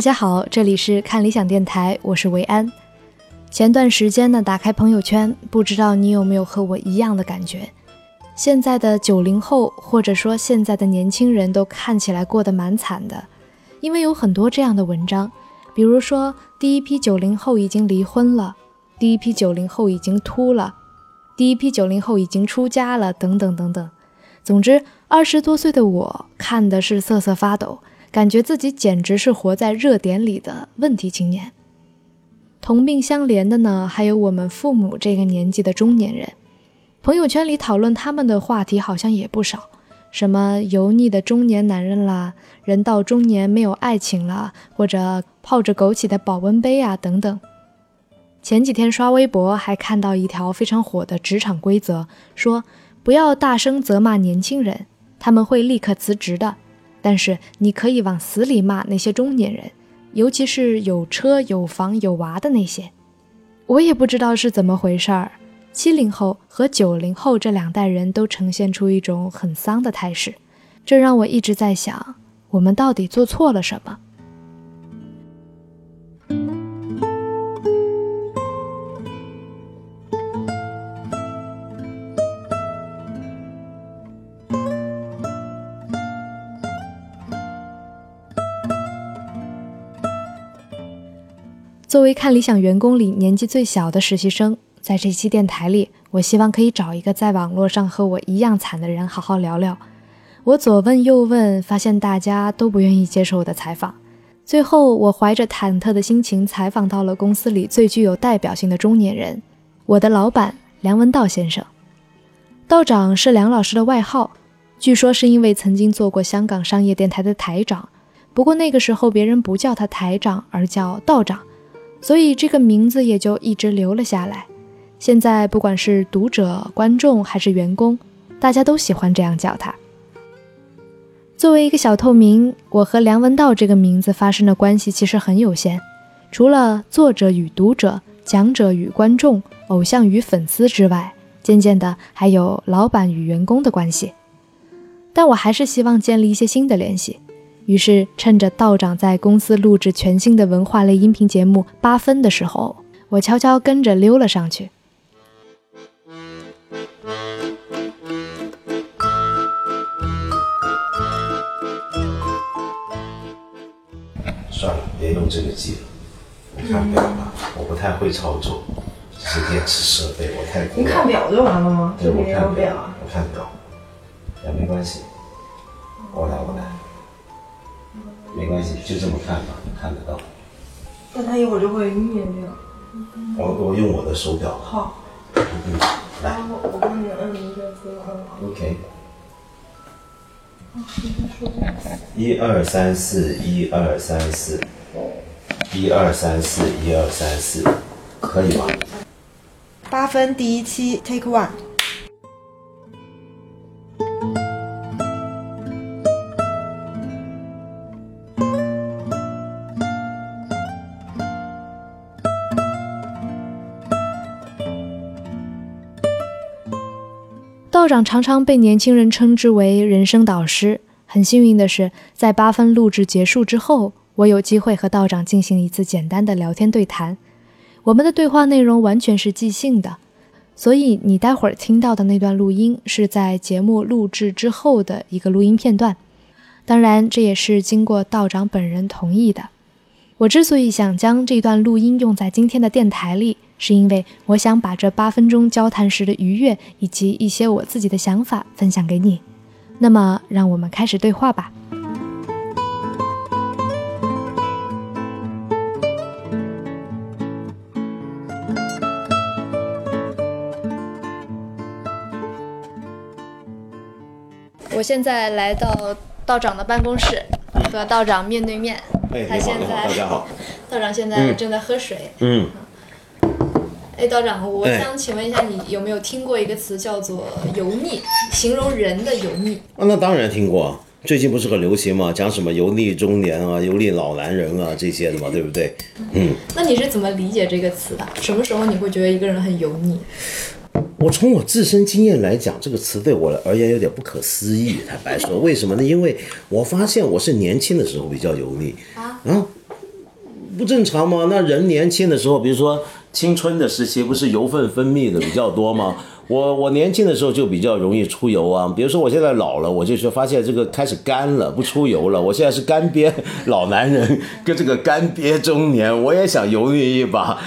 大家好，这里是看理想电台，我是维安。前段时间呢，打开朋友圈，不知道你有没有和我一样的感觉？现在的九零后，或者说现在的年轻人都看起来过得蛮惨的，因为有很多这样的文章，比如说第一批九零后已经离婚了，第一批九零后已经秃了，第一批九零后已经出家了，等等等等。总之，二十多岁的我看的是瑟瑟发抖，感觉自己简直是活在热点里的问题青年。同病相怜的呢，还有我们父母这个年纪的中年人。朋友圈里讨论他们的话题好像也不少，什么油腻的中年男人啦，人到中年没有爱情了，或者泡着枸杞的保温杯啊等等。前几天刷微博还看到一条非常火的职场规则，说不要大声责骂年轻人，他们会立刻辞职的。但是你可以往死里骂那些中年人，尤其是有车有房有娃的那些。我也不知道是怎么回事儿。七零后和九零后这两代人都呈现出一种很丧的态势，这让我一直在想，我们到底做错了什么？作为看理想员工里年纪最小的实习生。在这期电台里，我希望可以找一个在网络上和我一样惨的人好好聊聊。我左问右问，发现大家都不愿意接受我的采访。最后，我怀着忐忑的心情采访到了公司里最具有代表性的中年人——我的老板梁文道先生。道长是梁老师的外号，据说是因为曾经做过香港商业电台的台长。不过那个时候别人不叫他台长，而叫道长，所以这个名字也就一直留了下来。现在不管是读者、观众还是员工，大家都喜欢这样叫他。作为一个小透明，我和梁文道这个名字发生的关系其实很有限，除了作者与读者、讲者与观众、偶像与粉丝之外，渐渐的还有老板与员工的关系。但我还是希望建立一些新的联系，于是趁着道长在公司录制全新的文化类音频节目《八分》的时候，我悄悄跟着溜了上去。算了，别用这个记了。我看表吧，我不太会操作，这是电子设备，我太你看表就完了吗？对，我看表，我看表，也没关系。我来，我来，没关系，就这么看吧，看得到。但他一会儿就会灭掉。我我用我的手表。好。嗯，来。我我帮你摁一下字。OK。一二三四，一二三四，一二三四，一二三四，可以吗？八分第一期，Take One。道长常常被年轻人称之为人生导师。很幸运的是，在八分录制结束之后，我有机会和道长进行一次简单的聊天对谈。我们的对话内容完全是即兴的，所以你待会儿听到的那段录音是在节目录制之后的一个录音片段。当然，这也是经过道长本人同意的。我之所以想将这段录音用在今天的电台里。是因为我想把这八分钟交谈时的愉悦以及一些我自己的想法分享给你。那么，让我们开始对话吧。我现在来到道长的办公室，和道长面对面。哎，你好，你好，大家好。道长现在正在喝水。嗯。哎，道长，我想请问一下，你有没有听过一个词叫做“油腻”，形容人的油腻？啊，那当然听过，最近不是很流行嘛？讲什么油腻中年啊，油腻老男人啊这些的嘛，对不对？嗯。那你是怎么理解这个词的？什么时候你会觉得一个人很油腻？我从我自身经验来讲，这个词对我而言有点不可思议。坦白说，为什么呢？因为我发现我是年轻的时候比较油腻啊。不正常吗？那人年轻的时候，比如说青春的时期，不是油分分泌的比较多吗？我我年轻的时候就比较容易出油啊。比如说我现在老了，我就是发现这个开始干了，不出油了。我现在是干瘪老男人，跟这个干瘪中年，我也想油腻一把。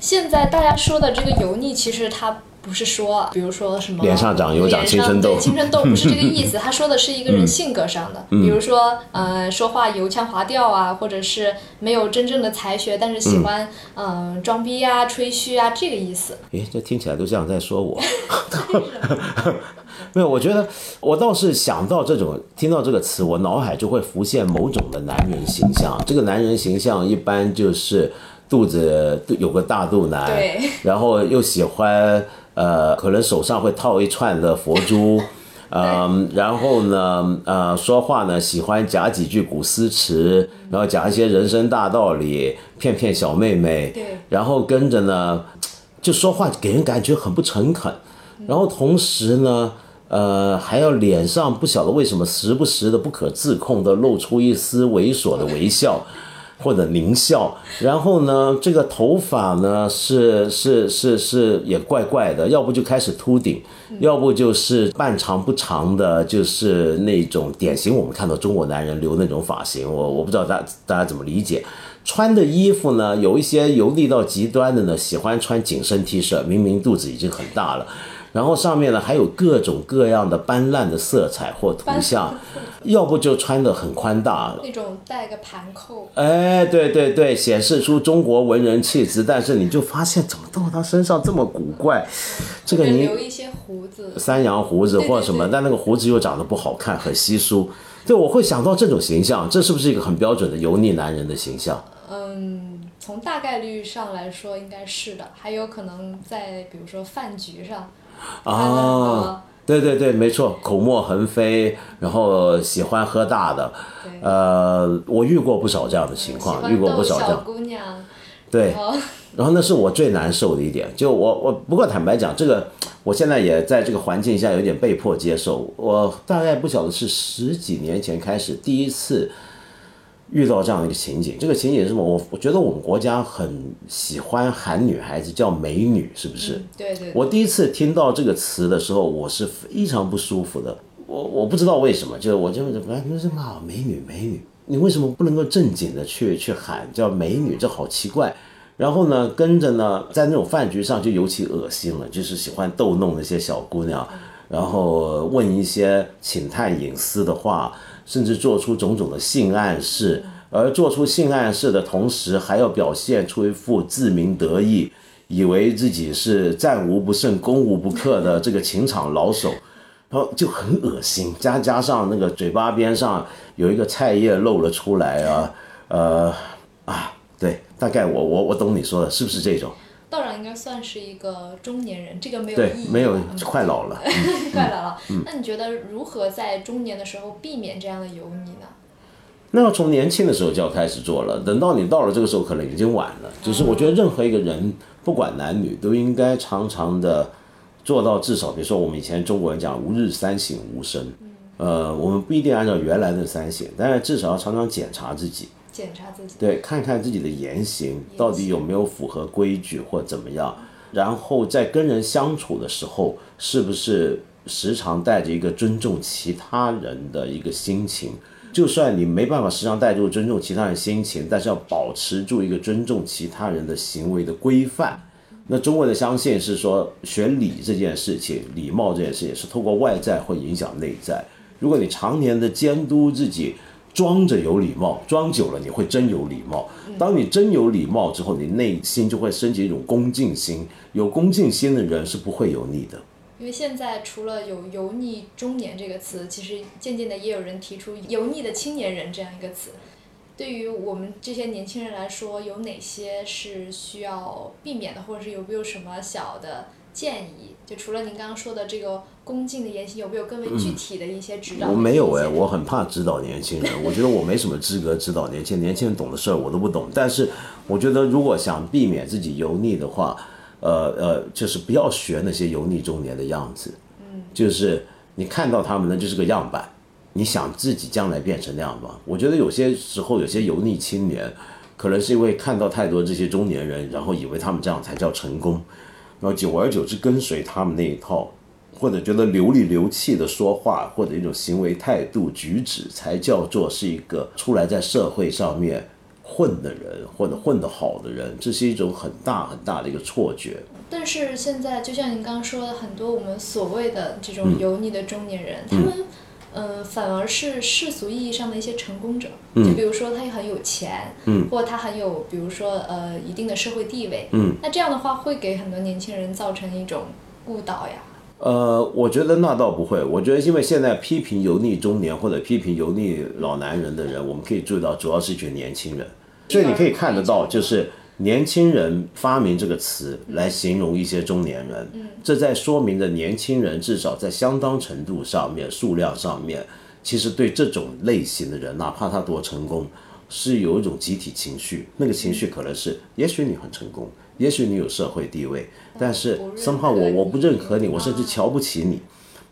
现在大家说的这个油腻，其实它不是说，比如说什么脸上长油长青春痘对青春痘不是这个意思。他说的是一个人性格上的，比如说呃说话油腔滑调啊，或者是没有真正的才学，但是喜欢嗯、呃装逼啊、吹嘘啊这个意思。诶，这听起来都像在说我。没有，我觉得我倒是想到这种，听到这个词，我脑海就会浮现某种的男人形象。这个男人形象一般就是肚子有个大肚腩，对然后又喜欢呃，可能手上会套一串的佛珠。嗯，然后呢，呃，说话呢喜欢夹几句古诗词，然后讲一些人生大道理，骗骗小妹妹。对然后跟着呢，就说话给人感觉很不诚恳，然后同时呢，呃，还要脸上不晓得为什么时不时的不可自控的露出一丝猥琐的微笑。或者狞笑，然后呢，这个头发呢是是是是也怪怪的，要不就开始秃顶，要不就是半长不长的，就是那种典型我们看到中国男人留那种发型，我我不知道大大家怎么理解。穿的衣服呢，有一些油腻到极端的呢，喜欢穿紧身 T 恤，明明肚子已经很大了，然后上面呢还有各种各样的斑斓的色彩或图像，要不就穿的很宽大，那种带个盘扣，哎，对对对，显示出中国文人气质，但是你就发现怎么到他身上这么古怪，这个就你留一些胡子，三羊胡子或者什么，对对对。但那个胡子又长得不好看，很稀疏。对，我会想到这种形象，这是不是一个很标准的油腻男人的形象？嗯，从大概率上来说应该是的，还有可能在比如说饭局上，啊，对对对，没错，口沫横飞，然后喜欢喝大的，呃，我遇过不少这样的情况，遇过不少这样，姑娘，对。然后那是我最难受的一点，就我我不过坦白讲，这个我现在也在这个环境下有点被迫接受。我大概不晓得是十几年前开始第一次遇到这样的一个情景。这个情景是什么？我我觉得我们国家很喜欢喊女孩子叫美女，是不是？对对，我第一次听到这个词的时候，我是非常不舒服的。我我不知道为什么，就是我就是哎，那什么美女美女，你为什么不能够正经的去去喊叫美女？这好奇怪。然后呢，跟着呢，在那种饭局上就尤其恶心了，就是喜欢逗弄那些小姑娘，然后问一些请探隐私的话，甚至做出种种的性暗示。而做出性暗示的同时，还要表现出一副自鸣得意，以为自己是战无不胜、攻无不克的这个情场老手，然后就很恶心。加加上那个嘴巴边上有一个菜叶露了出来啊，呃啊，对，大概我我我懂你说的，是不是这种？应该算是一个中年人，这个没有对意义，没有嗯快老了。快老了。那你觉得如何在中年的时候避免这样的油腻呢？那要从年轻的时候就要开始做了，等到你到了这个时候，可能已经晚了。就是我觉得任何一个人，不管男女，都应该常常的做到至少，比如说我们以前中国人讲“吾日三省吾身”，呃，我们不一定按照原来的三省，但是至少要常常检查自己，检查自己。对，看看自己的言行到底有没有符合规矩或怎么样，然后在跟人相处的时候，是不是时常带着一个尊重其他人的一个心情。就算你没办法时常带着尊重其他人心情，但是要保持住一个尊重其他人的行为的规范。那中国的相信是说，学礼这件事情，礼貌这件事情是透过外在会影响内在。如果你常年的监督自己，装着有礼貌，装久了你会真有礼貌。当你真有礼貌之后，你内心就会升起一种恭敬心。有恭敬心的人是不会油腻的。因为现在除了有“油腻中年”这个词，其实渐渐的也有人提出“油腻的青年人”这样一个词。对于我们这些年轻人来说，有哪些是需要避免的，或者是有没有什么小的建议？就除了您刚刚说的这个恭敬的言行，有没有更为具体的一些指导？我没有哎，我很怕指导年轻人，我觉得我没什么资格指导年轻人，年轻人懂的事儿我都不懂。但是我觉得如果想避免自己油腻的话，呃呃，就是不要学那些油腻中年的样子。嗯，就是你看到他们呢，就是个样板。你想自己将来变成那样吗？我觉得有些时候有些油腻青年，可能是因为看到太多这些中年人，然后以为他们这样才叫成功，然后久而久之跟随他们那一套，或者觉得流里流气的说话或者一种行为态度举止才叫做是一个出来在社会上面混的人或者混得好的人，这是一种很大很大的一个错觉。但是现在，就像您刚刚说的，很多我们所谓的这种嗯油腻的中年人，他们，呃，反而是世俗意义上的一些成功者。嗯就比如说他很有钱，嗯或他很有，比如说呃一定的社会地位。嗯那这样的话，会给很多年轻人造成一种误导呀。呃，我觉得那倒不会。我觉得，因为现在批评油腻中年或者批评油腻老男人的人，我们可以注意到，主要是一群年轻人。所以你可以看得到，就是年轻人发明这个词来形容一些中年人，这在说明着年轻人至少在相当程度上面、数量上面，其实对这种类型的人，哪怕他多成功，是有一种集体情绪。那个情绪可能是，也许你很成功，也许你有社会地位，但是不认可 somehow 我我不认可你，我甚至瞧不起你。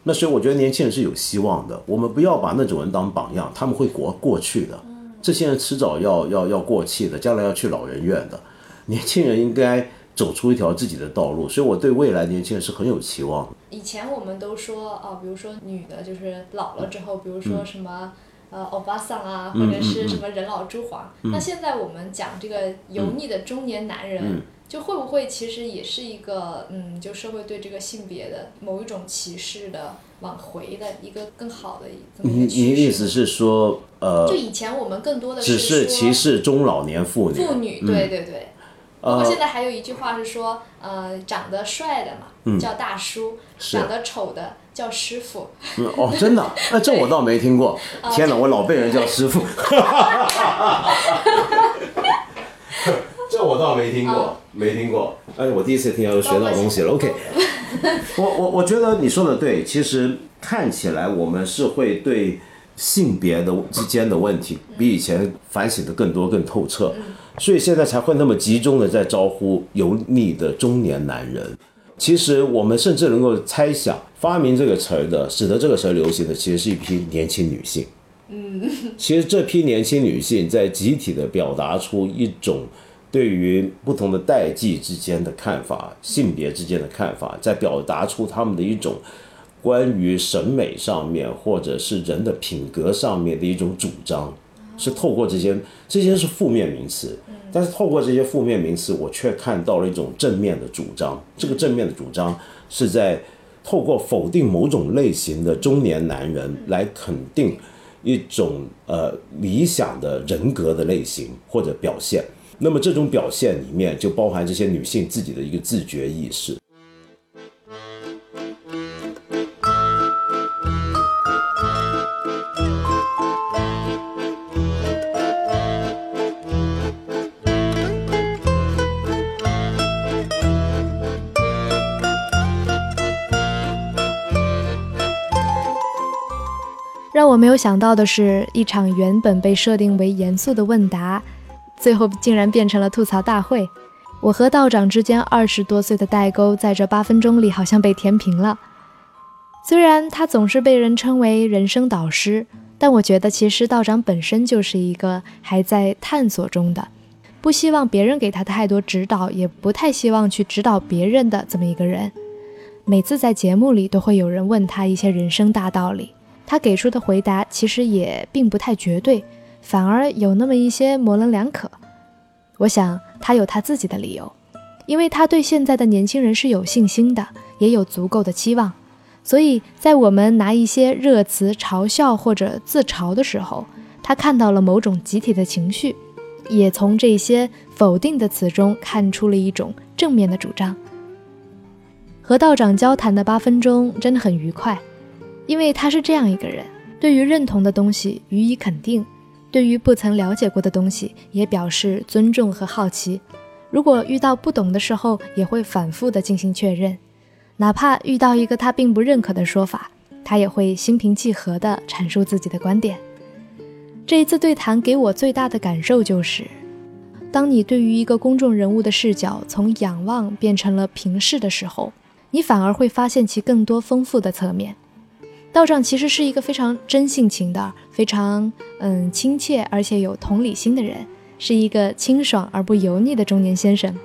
那所以我觉得年轻人是有希望的，我们不要把那种人当榜样，他们会过过去的。这些人迟早要要要过气的，将来要去老人院的。年轻人应该走出一条自己的道路，所以我对未来年轻人是很有期望的。以前我们都说啊、比如说女的，就是老了之后，比如说什么。呃，欧巴桑啊，或者是什么人老珠黄。那现在我们讲这个油腻的中年男人，就会不会其实也是一个嗯，就社会对这个性别的某一种歧视的往回的一个更好的这么一你个趋势？你的意思是说，呃就，以前我们更多的只是歧视中老年妇女？妇女，对对对。包括现在还有一句话是说，呃，长得帅的嘛、叫大叔，长得丑的叫师傅。嗯哦，真的？那这我倒没听过。天哪，我老被人叫师傅。这我倒没听过，没听过。哎，我第一次听到，又学到东西了。OK，我我我觉得你说的对。其实看起来我们是会对性别的之间的问题比以前反省的更多、更透彻，所以现在才会那么集中的在招呼油腻的中年男人。其实我们甚至能够猜想，发明这个词儿的，使得这个词儿流行的，其实是一批年轻女性。嗯，其实这批年轻女性在集体的表达出一种对于不同的代际之间的看法、性别之间的看法，在表达出他们的一种关于审美上面或者是人的品格上面的一种主张，是透过这些这些是负面名词，但是透过这些负面名词，我却看到了一种正面的主张。这个正面的主张是在透过否定某种类型的中年男人来肯定一种呃理想的人格的类型或者表现。那么这种表现里面就包含这些女性自己的一个自觉意识。让我没有想到的是，一场原本被设定为严肃的问答，最后竟然变成了吐槽大会。我和道长之间二十多岁的代沟，在这八分钟里好像被填平了。虽然他总是被人称为人生导师，但我觉得其实道长本身就是一个还在探索中的，不希望别人给他太多指导，也不太希望去指导别人的这么一个人。每次在节目里都会有人问他一些人生大道理。他给出的回答其实也并不太绝对，反而有那么一些模棱两可。我想他有他自己的理由，因为他对现在的年轻人是有信心的，也有足够的期望。所以在我们拿一些热词嘲笑或者自嘲的时候，他看到了某种集体的情绪，也从这些否定的词中看出了一种正面的主张。和道长交谈的八分钟真的很愉快。因为他是这样一个人，对于认同的东西予以肯定，对于不曾了解过的东西也表示尊重和好奇。如果遇到不懂的时候，也会反复的进行确认，哪怕遇到一个他并不认可的说法，他也会心平气和地阐述自己的观点。这一次对谈给我最大的感受就是，当你对于一个公众人物的视角从仰望变成了平视的时候，你反而会发现其更多丰富的侧面。道长其实是一个非常真性情的、非常嗯亲切而且有同理心的人，是一个清爽而不油腻的中年先生，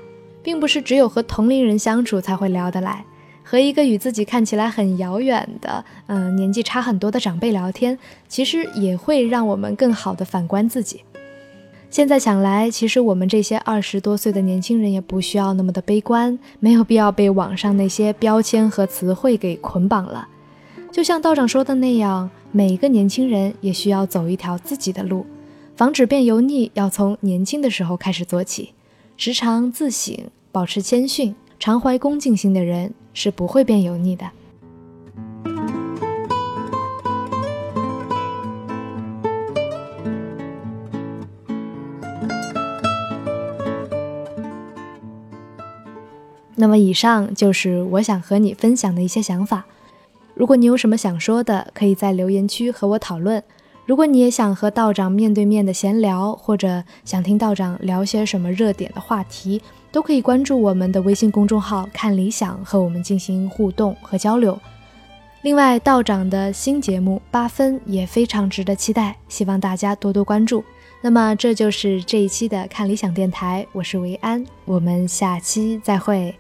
并不是只有和同龄人相处才会聊得来。和一个与自己看起来很遥远的，嗯，年纪差很多的长辈聊天，其实也会让我们更好的反观自己。现在想来，其实我们这些二十多岁的年轻人也不需要那么的悲观，没有必要被网上那些标签和词汇给捆绑了。就像道长说的那样，每一个年轻人也需要走一条自己的路，防止变油腻，要从年轻的时候开始做起，时常自省，保持谦逊，常怀恭敬心的人。是不会变油腻的。那么，以上就是我想和你分享的一些想法。如果你有什么想说的，可以在留言区和我讨论。如果你也想和道长面对面的闲聊，或者想听道长聊些什么热点的话题，都可以关注我们的微信公众号“看理想”，和我们进行互动和交流。另外，道长的新节目《八分》也非常值得期待，希望大家多多关注。那么，这就是这一期的看理想电台，我是维安，我们下期再会。